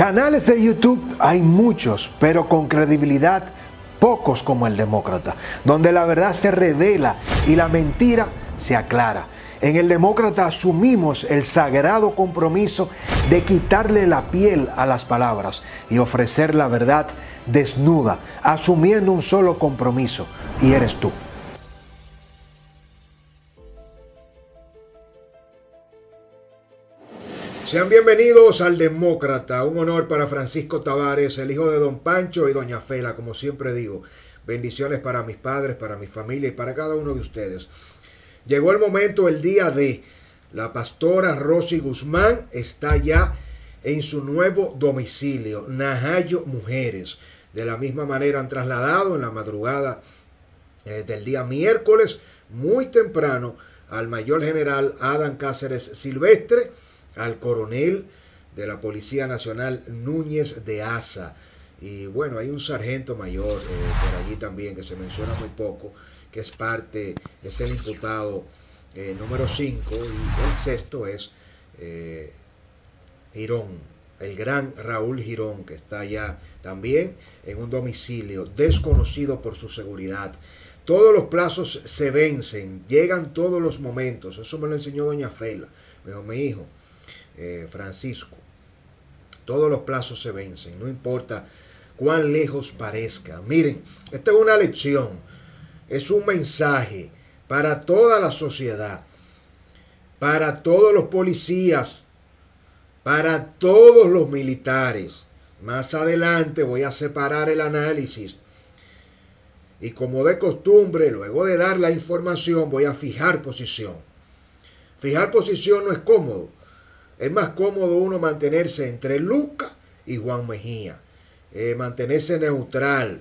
Canales de YouTube hay muchos, pero con credibilidad pocos como el Demócrata, donde la verdad se revela y la mentira se aclara. En el Demócrata asumimos el sagrado compromiso de quitarle la piel a las palabras y ofrecer la verdad desnuda, asumiendo un solo compromiso, y eres tú. Sean bienvenidos al Demócrata, un honor para Francisco Tavares, el hijo de don Pancho y doña Fela, como siempre digo. Bendiciones para mis padres, para mi familia y para cada uno de ustedes. Llegó el momento, el día de la pastora Rosy Guzmán está ya en su nuevo domicilio, Najayo Mujeres. De la misma manera han trasladado en la madrugada eh, del día miércoles, muy temprano, al mayor general Adam Cáceres Silvestre, al coronel de la Policía Nacional Núñez de Asa. Y bueno, hay un sargento mayor eh, por allí también que se menciona muy poco, que es parte, es el imputado eh, número 5 y el sexto es eh, Girón, el gran Raúl Girón, que está allá también en un domicilio desconocido por su seguridad. Todos los plazos se vencen, llegan todos los momentos. Eso me lo enseñó doña Fela. Me dijo, mi hijo, eh, Francisco. Todos los plazos se vencen, no importa cuán lejos parezca. Miren, esta es una lección, es un mensaje para toda la sociedad, para todos los policías, para todos los militares. Más adelante voy a separar el análisis. Y como de costumbre, luego de dar la información, voy a fijar posición. Fijar posición no es cómodo, es más cómodo uno mantenerse entre Luca y Juan Mejía. Eh, mantenerse neutral.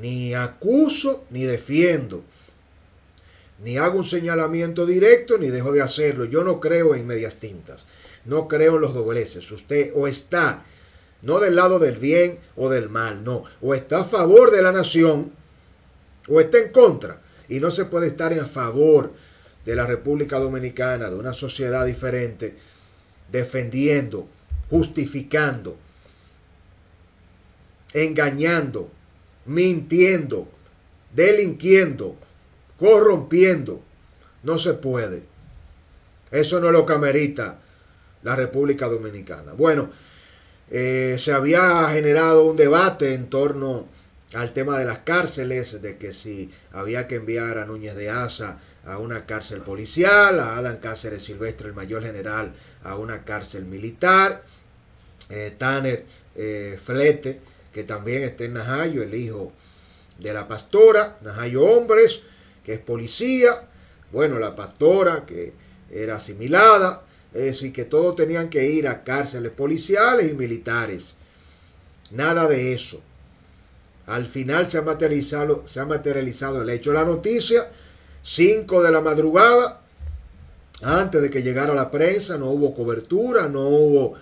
Ni acuso ni defiendo. Ni hago un señalamiento directo ni dejo de hacerlo. Yo no creo en medias tintas. No creo en los dobleces. Usted o está no del lado del bien o del mal, no. O está a favor de la nación o está en contra. Y no se puede estar en favor de la República Dominicana, de una sociedad diferente defendiendo, justificando, engañando, mintiendo, delinquiendo, corrompiendo. No se puede. Eso no lo camerita la República Dominicana. Bueno, eh, se había generado un debate en torno al tema de las cárceles, de que si había que enviar a Núñez de Asa a una cárcel policial, a Adán Cáceres Silvestre, el mayor general, a una cárcel militar, eh, Tanner eh, Flete, que también está en Najayo, el hijo de la pastora, Najayo Hombres, que es policía, bueno, la pastora que era asimilada, es decir, que todos tenían que ir a cárceles policiales y militares. Nada de eso. Al final se ha materializado, se ha materializado el hecho. La noticia 5 de la madrugada, antes de que llegara la prensa, no hubo cobertura, no hubo,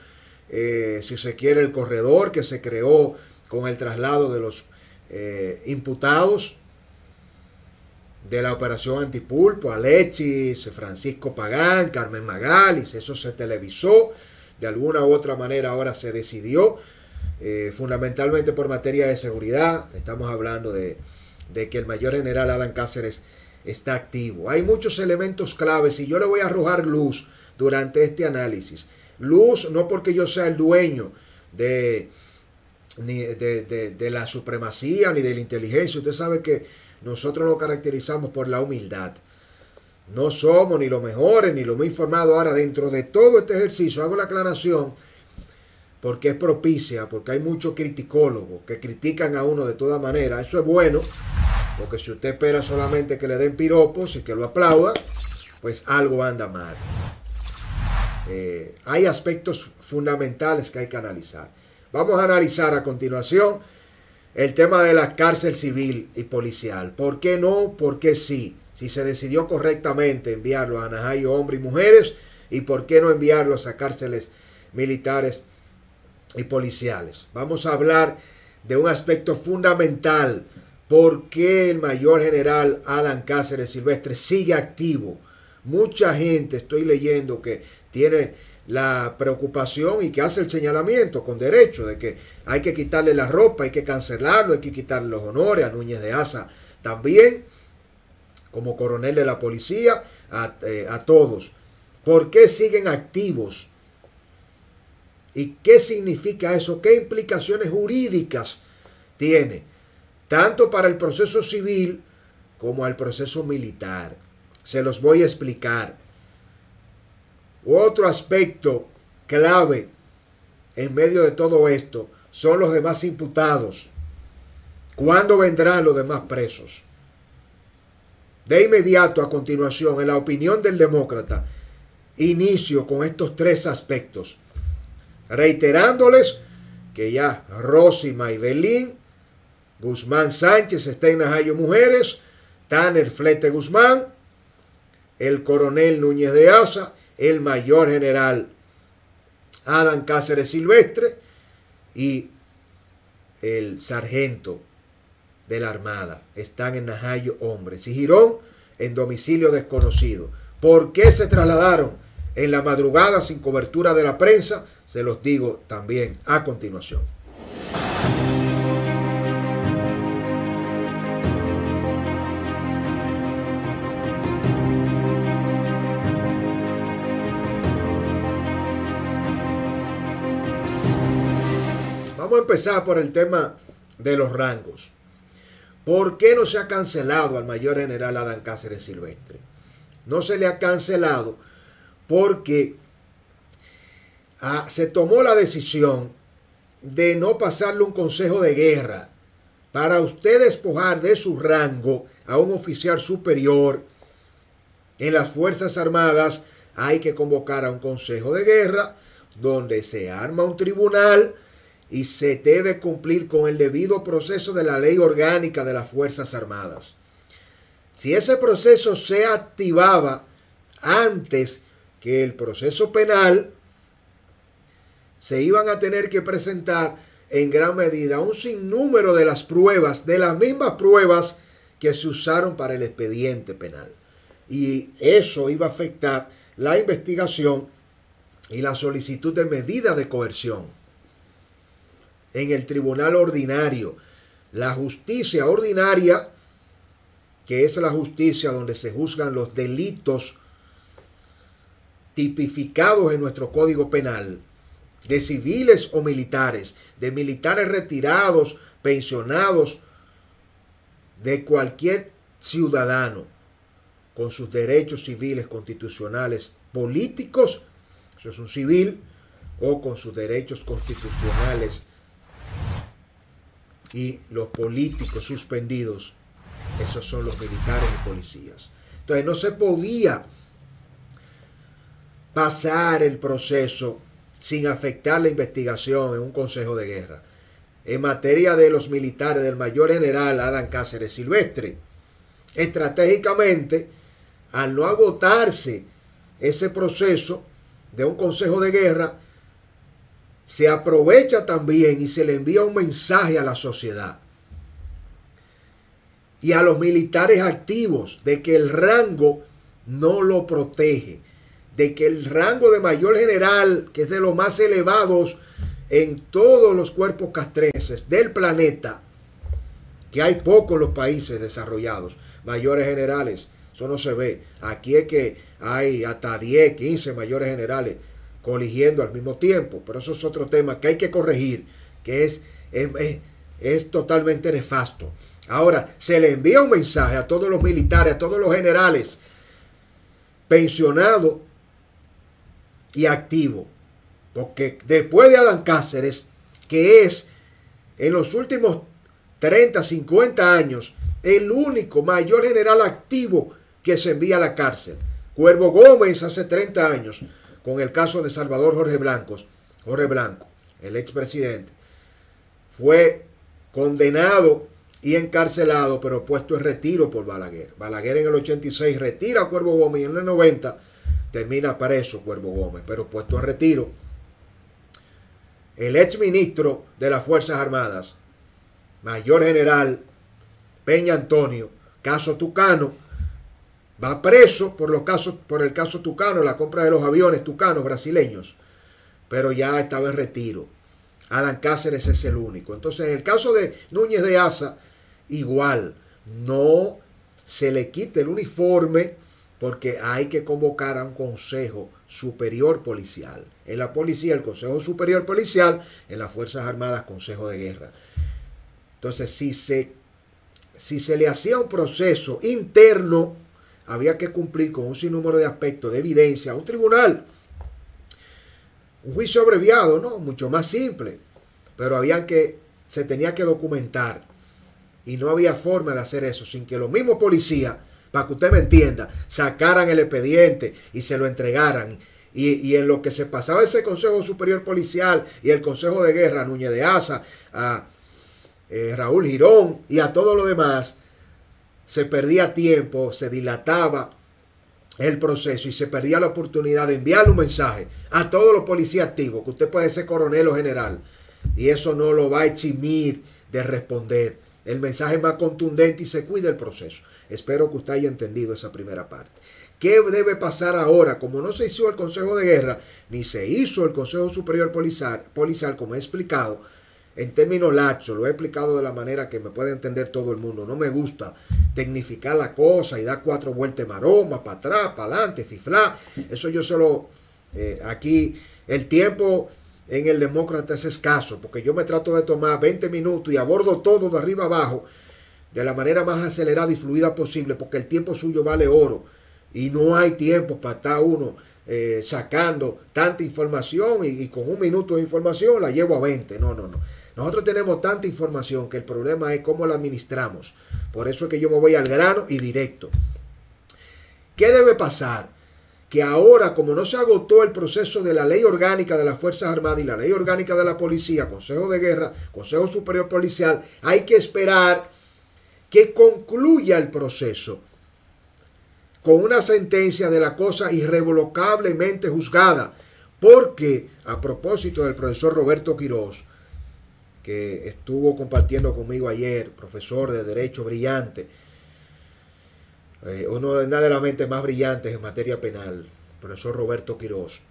eh, si se quiere, el corredor que se creó con el traslado de los eh, imputados de la operación Antipulpo, Alexis, Francisco Pagán, Carmen Magalis, eso se televisó, de alguna u otra manera ahora se decidió, eh, fundamentalmente por materia de seguridad, estamos hablando de, de que el mayor general Adán Cáceres está activo. Hay muchos elementos claves y yo le voy a arrojar luz durante este análisis. Luz no porque yo sea el dueño de, ni de, de, la supremacía ni de la inteligencia. Usted sabe que nosotros nos caracterizamos por la humildad. No somos ni los mejores ni los más informados. Ahora, dentro de todo este ejercicio, hago la aclaración porque es propicia, porque hay muchos criticólogos que critican a uno de toda manera. Eso es bueno, porque si usted espera solamente que le den piropos y que lo aplauda, pues algo anda mal. Eh, hay aspectos fundamentales que hay que analizar. Vamos a analizar a continuación el tema de la cárcel civil y policial. ¿Por qué no? ¿Por qué sí? Si se decidió correctamente enviarlo a Najayo, hombres y mujeres, y por qué no enviarlos a cárceles militares y policiales. Vamos a hablar de un aspecto fundamental ¿Por qué el mayor general Adán Cáceres Silvestre sigue activo? Mucha gente, estoy leyendo, que tiene la preocupación y que hace el señalamiento con derecho de que hay que quitarle la ropa, hay que cancelarlo, hay que quitarle los honores a Núñez de Asa también, como coronel de la policía, a, eh, a todos. ¿Por qué siguen activos? ¿Y qué significa eso? ¿Qué implicaciones jurídicas tiene? Tanto para el proceso civil como al proceso militar. Se los voy a explicar. Otro aspecto clave en medio de todo esto son los demás imputados. ¿Cuándo vendrán los demás presos? De inmediato, a continuación, en la opinión del demócrata, inicio con estos tres aspectos, reiterándoles que ya Rosy Maybelín, Guzmán Sánchez está en Najayo Mujeres, Tanner Flete Guzmán, el coronel Núñez de Asa, el mayor general Adam Cáceres Silvestre y el sargento de la Armada. Están en Najayo hombres. Y Girón en domicilio desconocido. ¿Por qué se trasladaron en la madrugada sin cobertura de la prensa? Se los digo también a continuación. Empezar por el tema de los rangos. ¿Por qué no se ha cancelado al mayor general Adán Cáceres Silvestre? No se le ha cancelado porque ah, se tomó la decisión de no pasarle un consejo de guerra para usted despojar de su rango a un oficial superior en las Fuerzas Armadas hay que convocar a un consejo de guerra donde se arma un tribunal y se debe cumplir con el debido proceso de la ley orgánica de las Fuerzas Armadas. Si ese proceso se activaba antes que el proceso penal, se iban a tener que presentar en gran medida un sinnúmero de las pruebas, de las mismas pruebas que se usaron para el expediente penal. Y eso iba a afectar la investigación y la solicitud de medidas de coerción en el tribunal ordinario. La justicia ordinaria, que es la justicia donde se juzgan los delitos tipificados en nuestro código penal, de civiles o militares, de militares retirados, pensionados, de cualquier ciudadano con sus derechos civiles, constitucionales, políticos, eso es un civil, o con sus derechos constitucionales y los políticos suspendidos, esos son los militares y policías. Entonces no se podía pasar el proceso sin afectar la investigación en un consejo de guerra. En materia de los militares del mayor general Adán Cáceres Silvestre, estratégicamente, al no agotarse ese proceso de un consejo de guerra, se aprovecha también y se le envía un mensaje a la sociedad y a los militares activos de que el rango no lo protege, de que el rango de mayor general, que es de los más elevados en todos los cuerpos castrenses del planeta, que hay pocos los países desarrollados, mayores generales, eso no se ve. Aquí es que hay hasta 10, 15 mayores generales coligiendo al mismo tiempo. Pero eso es otro tema que hay que corregir, que es, es, totalmente nefasto. Ahora, se le envía un mensaje a todos los militares, a todos los generales, pensionados y activos. Porque después de Adán Cáceres, que es en los últimos 30, 50 años, el único mayor general activo que se envía a la cárcel. Cuervo Gómez hace 30 años con el caso de Salvador Jorge Blancos, Jorge Blanco, el expresidente, fue condenado y encarcelado, pero puesto en retiro por Balaguer. Balaguer en el 86 retira a Cuervo Gómez y en el 90 termina preso Cuervo Gómez, pero puesto en retiro. El exministro de las Fuerzas Armadas, mayor general Peña Antonio, caso Tucano, va preso por, los casos, por el caso Tucano, la compra de los aviones tucanos brasileños, pero ya estaba en retiro. Adán Cáceres es el único. Entonces, en el caso de Núñez de Asa, igual, no se le quite el uniforme porque hay que convocar a un consejo superior policial. En la policía, el Consejo Superior Policial, en las Fuerzas Armadas, Consejo de Guerra. Entonces, si se, si se le hacía un proceso interno, había que cumplir con un sinnúmero de aspectos de evidencia un tribunal. Un juicio abreviado, ¿no? Mucho más simple. Pero había que, se tenía que documentar. Y no había forma de hacer eso sin que los mismos policías, para que usted me entienda, sacaran el expediente y se lo entregaran. Y, en lo que se pasaba ese Consejo Superior Policial y el Consejo de Guerra, Núñez de Asa, a eh, Raúl Girón y a todo lo demás, se perdía tiempo, se dilataba el proceso y se perdía la oportunidad de enviarle un mensaje a todos los policías activos, que usted puede ser coronel o general, y eso no lo va a eximir de responder. El mensaje más contundente y se cuida el proceso. Espero que usted haya entendido esa primera parte. ¿Qué debe pasar ahora? Como no se hizo el Consejo de Guerra, ni se hizo el Consejo Superior Policial, policial como he explicado, en términos laxos, lo he explicado de la manera que me puede entender todo el mundo. No me gusta tecnificar la cosa y dar cuatro vueltas maroma, para atrás, para adelante, fifla. Eso yo solo, eh, aquí, el tiempo en el demócrata es escaso, porque yo me trato de tomar 20 minutos y abordo todo de arriba abajo de la manera más acelerada y fluida posible, porque el tiempo suyo vale oro y no hay tiempo para estar uno eh, sacando tanta información y, y, con un minuto de información la llevo a 20. No, no, no. Nosotros tenemos tanta información que el problema es cómo la administramos. Por eso es que yo me voy al grano y directo. ¿Qué debe pasar? Que ahora, como no se agotó el proceso de la ley orgánica de las Fuerzas Armadas y la ley orgánica de la Policía, Consejo de Guerra, Consejo Superior Policial, hay que esperar que concluya el proceso con una sentencia de la cosa irrevocablemente juzgada. Porque, a propósito del profesor Roberto Quirós, que estuvo compartiendo conmigo ayer, profesor de Derecho brillante, eh, uno de, una de las mentes más brillantes en materia penal, profesor Roberto Quirós,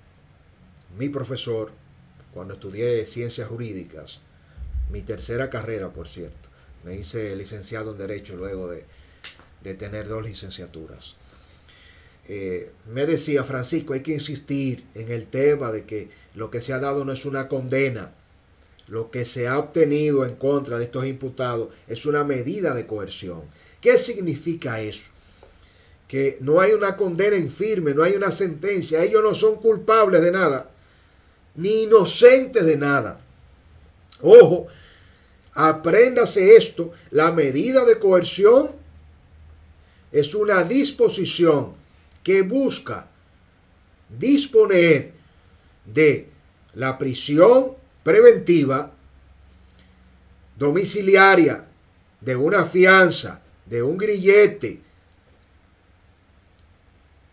mi profesor, cuando estudié ciencias jurídicas, mi tercera carrera, por cierto, me hice licenciado en Derecho luego de, tener dos licenciaturas. Eh, me decía, Francisco, hay que insistir en el tema de que lo que se ha dado no es una condena, lo que se ha obtenido en contra de estos imputados es una medida de coerción. ¿Qué significa eso? Que no hay una condena en firme, no hay una sentencia, ellos no son culpables de nada, ni inocentes de nada. Ojo, apréndase esto, la medida de coerción es una disposición que busca disponer de la prisión preventiva domiciliaria de una fianza, de un grillete,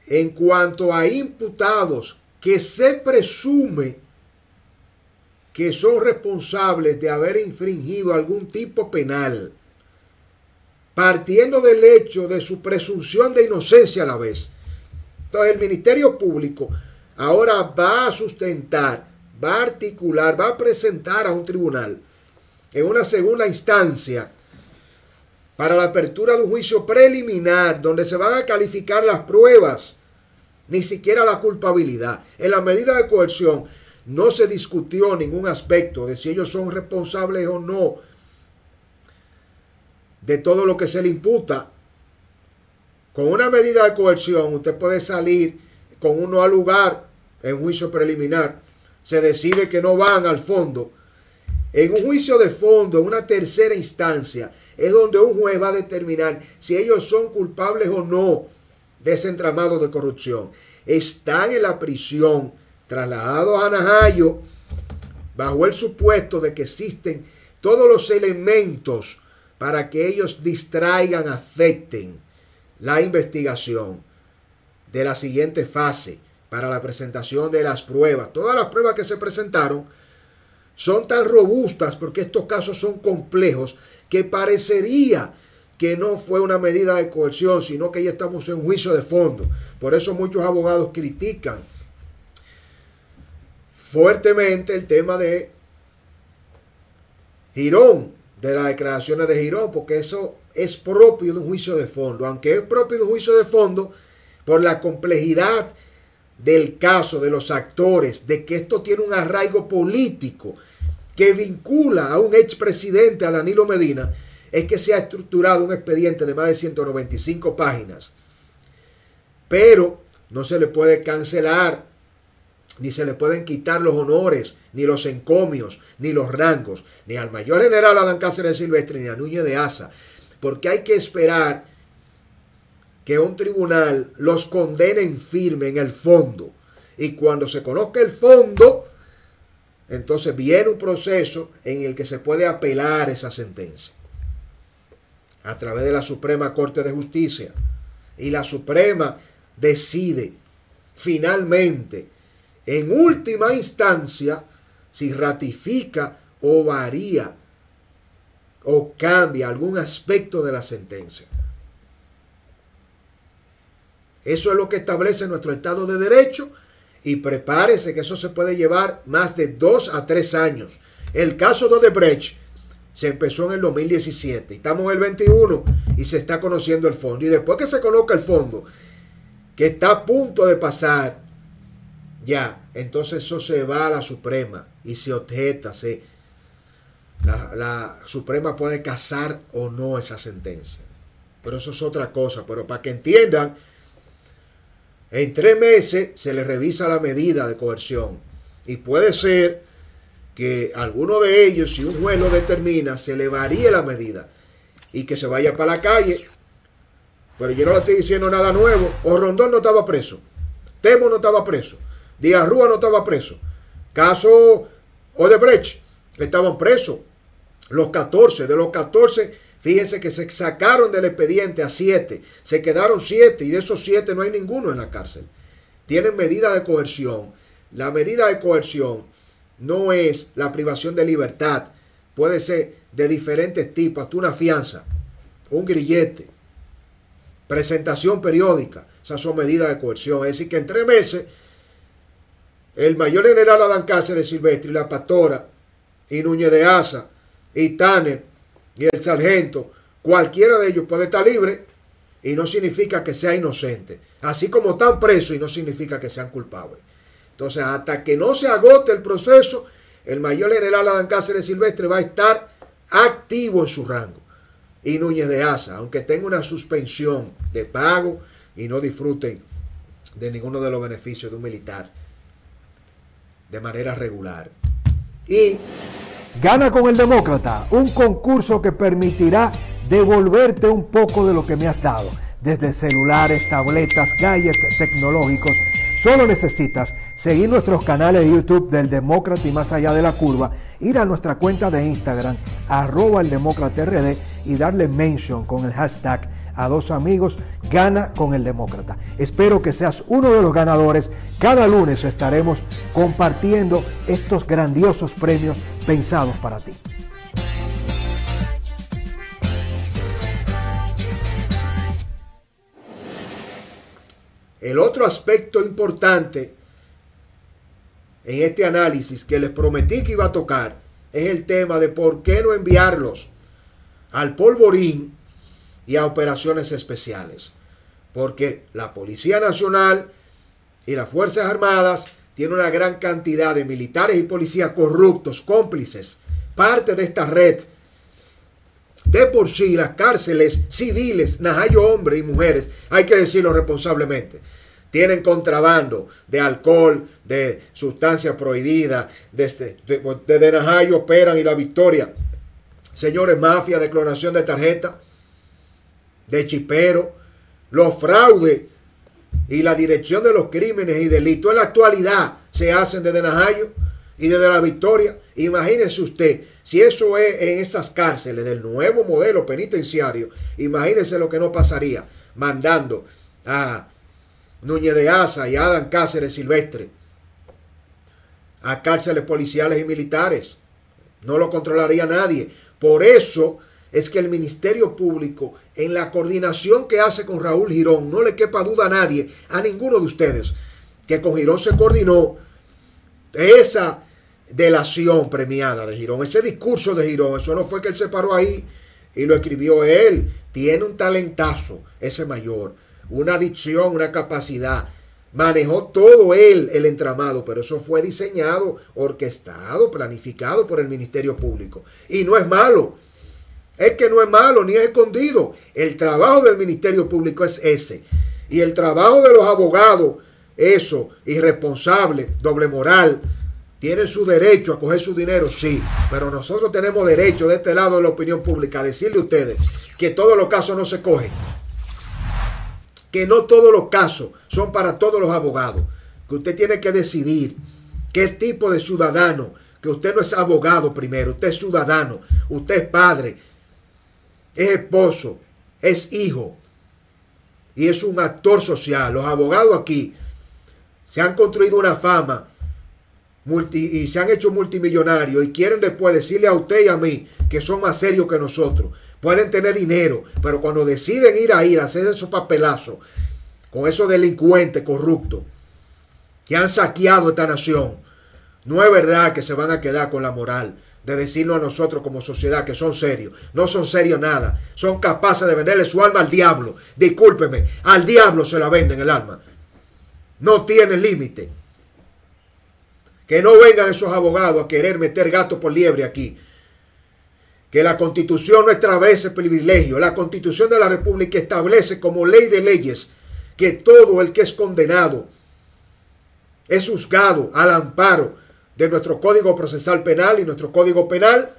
en cuanto a imputados que se presume que son responsables de haber infringido algún tipo penal, partiendo del hecho de su presunción de inocencia a la vez. Entonces el Ministerio Público ahora va a sustentar va a articular, va a presentar a un tribunal en una segunda instancia para la apertura de un juicio preliminar donde se van a calificar las pruebas, ni siquiera la culpabilidad. En la medida de coerción no se discutió ningún aspecto de si ellos son responsables o no de todo lo que se le imputa. Con una medida de coerción usted puede salir con uno al lugar en juicio preliminar se decide que no van al fondo, en un juicio de fondo, en una tercera instancia, es donde un juez va a determinar si ellos son culpables o no de ese entramado de corrupción. Están en la prisión, trasladados a Najayo, bajo el supuesto de que existen todos los elementos para que ellos distraigan, afecten la investigación de la siguiente fase para la presentación de las pruebas. Todas las pruebas que se presentaron son tan robustas porque estos casos son complejos que parecería que no fue una medida de coerción, sino que ya estamos en juicio de fondo. Por eso muchos abogados critican fuertemente el tema de Girón, de las declaraciones de Girón, porque eso es propio de un juicio de fondo. Aunque es propio de un juicio de fondo, por la complejidad del caso, de los actores, de que esto tiene un arraigo político que vincula a un expresidente, a Danilo Medina, es que se ha estructurado un expediente de más de 195 páginas. Pero no se le puede cancelar, ni se le pueden quitar los honores, ni los encomios, ni los rangos, ni al mayor general Adán Cáceres Silvestre, ni a Núñez de Asa, porque hay que esperar que un tribunal los condene en firme en el fondo. Y cuando se conozca el fondo, entonces viene un proceso en el que se puede apelar esa sentencia a través de la Suprema Corte de Justicia. Y la Suprema decide finalmente, en última instancia, si ratifica o varía o cambia algún aspecto de la sentencia. Eso es lo que establece nuestro Estado de Derecho y prepárese que eso se puede llevar más de dos a tres años. El caso de Odebrecht se empezó en el 2017, estamos en el 21 y se está conociendo el fondo. Y después que se conozca el fondo, que está a punto de pasar, ya, entonces eso se va a la Suprema y se objeta, la, la Suprema puede casar o no esa sentencia. Pero eso es otra cosa. Pero para que entiendan, en tres meses se le revisa la medida de coerción. Y puede ser que alguno de ellos, si un juez lo determina, se le varíe la medida y que se vaya para la calle. Pero yo no le estoy diciendo nada nuevo. O Rondón no estaba preso. Temo no estaba preso. Díaz Rúa no estaba preso. Caso Odebrecht, estaban presos. Los 14, de los 14 Fíjense que se sacaron del expediente a siete, se quedaron siete y de esos siete no hay ninguno en la cárcel. Tienen medida de coerción. La medida de coerción no es la privación de libertad. Puede ser de diferentes tipos, hasta una fianza, un grillete, presentación periódica. Esas son medidas de coerción. Es decir, que en tres meses el mayor general Adán Cáceres Silvestre y la pastora y Núñez de Asa y Tanner y el sargento, cualquiera de ellos puede estar libre y no significa que sea inocente. Así como están presos y no significa que sean culpables. Entonces, hasta que no se agote el proceso, el mayor general Adán Cáceres Silvestre va a estar activo en su rango. Y Núñez de Asa, aunque tenga una suspensión de pago y no disfruten de ninguno de los beneficios de un militar de manera regular. Y Gana con el Demócrata, un concurso que permitirá devolverte un poco de lo que me has dado, desde celulares, tabletas, gadgets tecnológicos. Solo necesitas seguir nuestros canales de YouTube del Demócrata y más allá de la curva, ir a nuestra cuenta de Instagram, arroba el Demócrata RD y darle mention con el hashtag a dos amigos, gana con el demócrata. Espero que seas uno de los ganadores. Cada lunes estaremos compartiendo estos grandiosos premios pensados para ti. El otro aspecto importante en este análisis que les prometí que iba a tocar es el tema de por qué no enviarlos al polvorín y a operaciones especiales. Porque la Policía Nacional y las Fuerzas Armadas tienen una gran cantidad de militares y policías corruptos, cómplices, parte de esta red. De por sí, las cárceles civiles, najayo hombres y mujeres, hay que decirlo responsablemente, tienen contrabando de alcohol, de sustancias prohibidas, desde de, de, de, Najayo operan y la victoria. Señores, mafia de clonación de tarjeta, de chipero, los fraudes y la dirección de los crímenes y delitos en la actualidad se hacen desde Najayo y desde la Victoria. Imagínese usted, si eso es en esas cárceles del nuevo modelo penitenciario, imagínese lo que no pasaría mandando a Núñez de Asa y a Adán Cáceres Silvestre a cárceles policiales y militares. No lo controlaría nadie. Por eso es que el Ministerio Público, en la coordinación que hace con Raúl Girón, no le quepa duda a nadie, a ninguno de ustedes, que con Girón se coordinó esa delación premiada de Girón, ese discurso de Girón, eso no fue que él se paró ahí y lo escribió él, tiene un talentazo ese mayor, una dicción, una capacidad. Manejó todo él el entramado, pero eso fue diseñado, orquestado, planificado por el Ministerio Público. Y no es malo. Es que no es malo ni es escondido. El trabajo del Ministerio Público es ese. Y el trabajo de los abogados, eso, irresponsable, doble moral, tienen su derecho a coger su dinero, sí. Pero nosotros tenemos derecho de este lado de la opinión pública a decirle a ustedes que todos los casos no se cogen que no todos los casos son para todos los abogados, que usted tiene que decidir qué tipo de ciudadano, que usted no es abogado primero, usted es ciudadano, usted es padre, es esposo, es hijo y es un actor social. Los abogados aquí se han construido una fama y se han hecho multimillonarios y quieren después decirle a usted y a mí que son más serios que nosotros pueden tener dinero, pero cuando deciden ir a ir a hacer esos papelazos con esos delincuentes corruptos que han saqueado esta nación, no es verdad que se van a quedar con la moral de decirnos a nosotros como sociedad que son serios. No son serios nada. Son capaces de venderle su alma al diablo. Discúlpeme, al diablo se la venden el alma. No tiene límite. Que no vengan esos abogados a querer meter gato por liebre aquí que la constitución no establece privilegio. La constitución de la República establece como ley de leyes que todo el que es condenado es juzgado al amparo de nuestro Código Procesal Penal y nuestro Código Penal,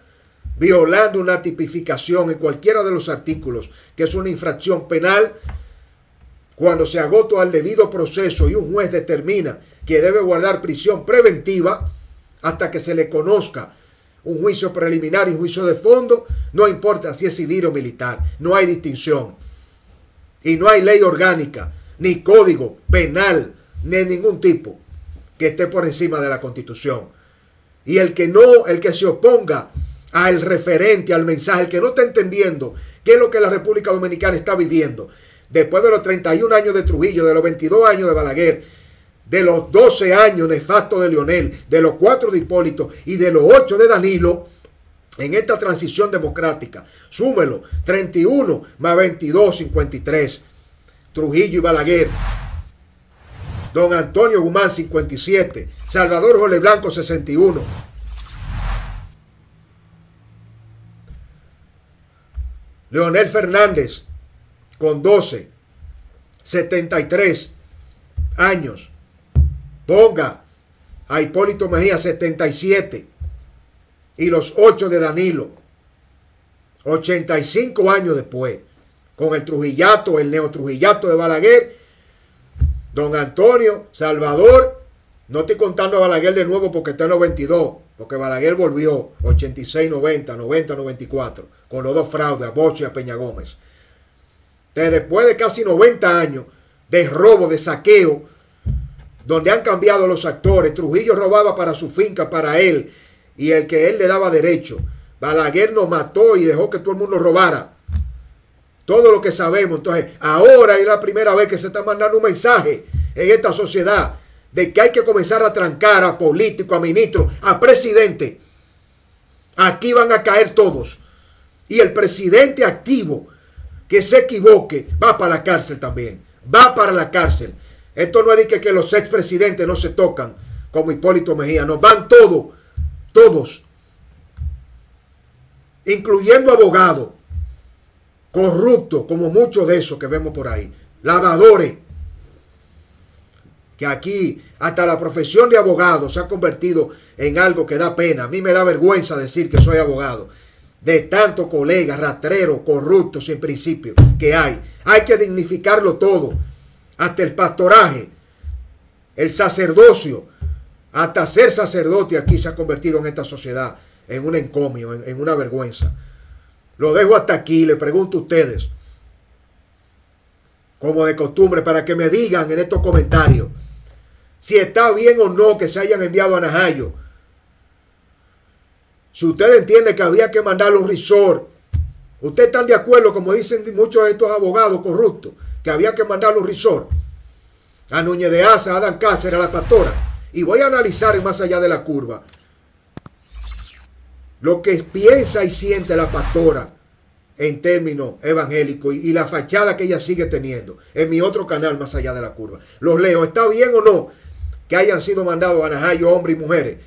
violando una tipificación en cualquiera de los artículos, que es una infracción penal, cuando se agotó al debido proceso y un juez determina que debe guardar prisión preventiva hasta que se le conozca un juicio preliminar y un juicio de fondo, no importa si es civil o militar, no hay distinción. Y no hay ley orgánica, ni código penal, ni de ningún tipo que esté por encima de la constitución. Y el que no, el que se oponga al referente, al mensaje, el que no está entendiendo qué es lo que la República Dominicana está viviendo, después de los 31 años de Trujillo, de los 22 años de Balaguer, de los 12 años nefastos de Leonel, de los 4 de Hipólito y de los 8 de Danilo, en esta transición democrática. Súmelo, 31 más 22, 53. Trujillo y Balaguer. Don Antonio Guzmán, 57. Salvador Jole Blanco, 61. Leonel Fernández, con 12. 73 años. Ponga a Hipólito Mejía 77 y los 8 de Danilo 85 años después con el Trujillato, el neotrujillato de Balaguer, don Antonio, Salvador, no estoy contando a Balaguer de nuevo porque está en los 22, porque Balaguer volvió 86, 90, 90, 94, con los dos fraudes, a Bocho y a Peña Gómez. después de casi 90 años de robo, de saqueo, donde han cambiado los actores. Trujillo robaba para su finca, para él, y el que él le daba derecho. Balaguer nos mató y dejó que todo el mundo robara. Todo lo que sabemos. Entonces, ahora es la primera vez que se está mandando un mensaje en esta sociedad de que hay que comenzar a trancar a políticos, a ministros, a presidente. Aquí van a caer todos. Y el presidente activo que se equivoque va para la cárcel también. Va para la cárcel. Esto no es que, que los expresidentes no se tocan, como Hipólito Mejía, nos van todos, todos, incluyendo abogados, corruptos, como muchos de esos que vemos por ahí, lavadores, que aquí hasta la profesión de abogado se ha convertido en algo que da pena. A mí me da vergüenza decir que soy abogado. De tantos colegas, rastreros, corruptos en principio que hay. Hay que dignificarlo todo hasta el pastoraje, el sacerdocio, hasta ser sacerdote aquí se ha convertido en esta sociedad en un encomio, en, una vergüenza. Lo dejo hasta aquí, le pregunto a ustedes, como de costumbre, para que me digan en estos comentarios si está bien o no que se hayan enviado a Najayo. Si usted entiende que había que mandarle un resort ¿Ustedes están de acuerdo, como dicen muchos de estos abogados corruptos, que había que mandar los risor a Núñez de Asa, a Adán Cáceres, a la pastora? Y voy a analizar más allá de la curva lo que piensa y siente la pastora en términos evangélicos y, la fachada que ella sigue teniendo en mi otro canal más allá de la curva. Los leo, ¿está bien o no que hayan sido mandados a Najayo hombres y mujeres?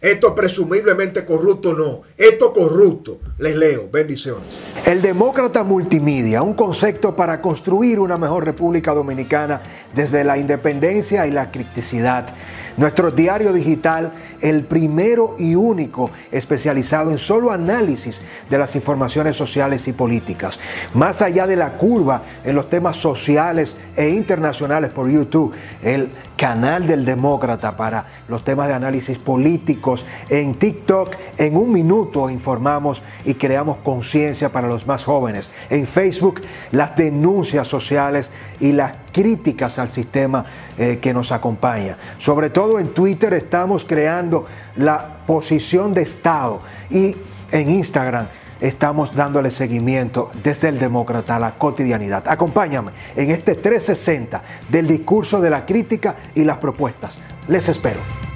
Esto presumiblemente corrupto no. Esto corrupto. Les leo. Bendiciones. El demócrata multimedia, un concepto para construir una mejor República Dominicana desde la independencia y la criticidad. Nuestro diario digital, el primero y único especializado en solo análisis de las informaciones sociales y políticas. Más allá de la curva en los temas sociales e internacionales por YouTube, el canal del demócrata para los temas de análisis políticos. En TikTok, en un minuto informamos y creamos conciencia para los más jóvenes. En Facebook, las denuncias sociales y las críticas al sistema eh, que nos acompaña. Sobre todo en Twitter estamos creando la posición de Estado y en Instagram estamos dándole seguimiento desde el demócrata a la cotidianidad. Acompáñame en este 360 del discurso de la crítica y las propuestas. Les espero.